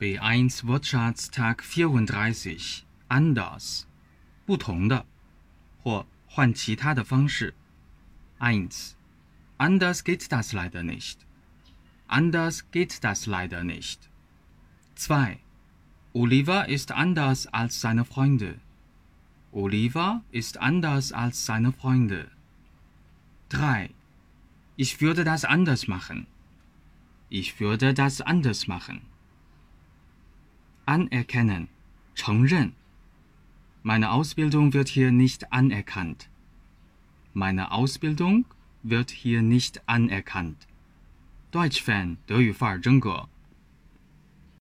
B1 Wortschatz Tag 34 anders 不同的或换其他的方式 1 anders geht das leider nicht anders geht das leider nicht 2 Oliver ist anders als seine Freunde Oliver ist anders als seine Freunde 3 Ich würde das anders machen Ich würde das anders machen anerkennen, 承认。Meine Ausbildung wird hier nicht anerkannt. Meine Ausbildung wird hier nicht anerkannt. Deutsch-Fan 德语范儿真格。